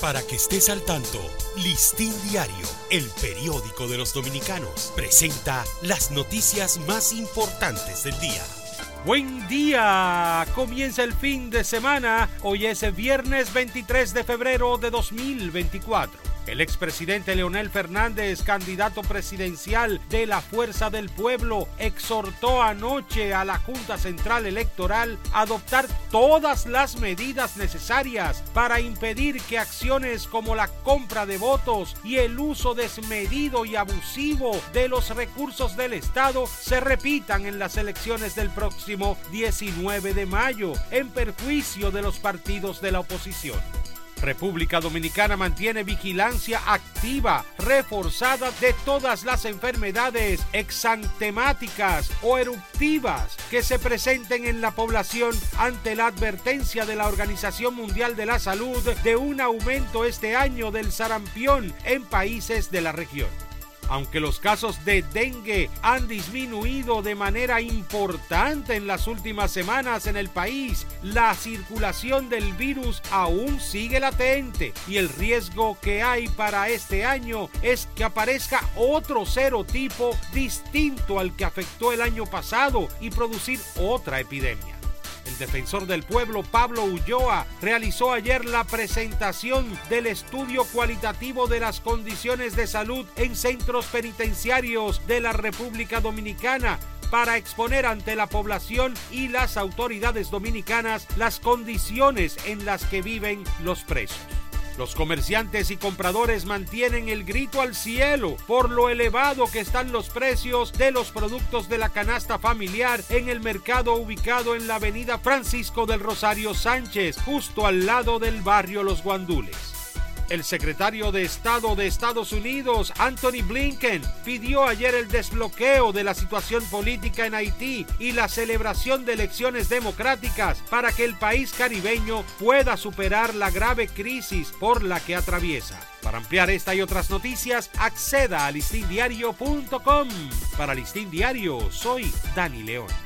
Para que estés al tanto, Listín Diario, el periódico de los dominicanos, presenta las noticias más importantes del día. Buen día, comienza el fin de semana, hoy es el viernes 23 de febrero de 2024. El expresidente Leonel Fernández, candidato presidencial de la Fuerza del Pueblo, exhortó anoche a la Junta Central Electoral a adoptar todas las medidas necesarias para impedir que acciones como la compra de votos y el uso desmedido y abusivo de los recursos del Estado se repitan en las elecciones del próximo 19 de mayo en perjuicio de los partidos de la oposición. República Dominicana mantiene vigilancia activa, reforzada de todas las enfermedades exantemáticas o eruptivas que se presenten en la población ante la advertencia de la Organización Mundial de la Salud de un aumento este año del sarampión en países de la región. Aunque los casos de dengue han disminuido de manera importante en las últimas semanas en el país, la circulación del virus aún sigue latente y el riesgo que hay para este año es que aparezca otro serotipo distinto al que afectó el año pasado y producir otra epidemia. El defensor del pueblo Pablo Ulloa realizó ayer la presentación del estudio cualitativo de las condiciones de salud en centros penitenciarios de la República Dominicana para exponer ante la población y las autoridades dominicanas las condiciones en las que viven los presos. Los comerciantes y compradores mantienen el grito al cielo por lo elevado que están los precios de los productos de la canasta familiar en el mercado ubicado en la avenida Francisco del Rosario Sánchez, justo al lado del barrio Los Guandules. El secretario de Estado de Estados Unidos, Anthony Blinken, pidió ayer el desbloqueo de la situación política en Haití y la celebración de elecciones democráticas para que el país caribeño pueda superar la grave crisis por la que atraviesa. Para ampliar esta y otras noticias, acceda a listindiario.com. Para Listín Diario, soy Dani León.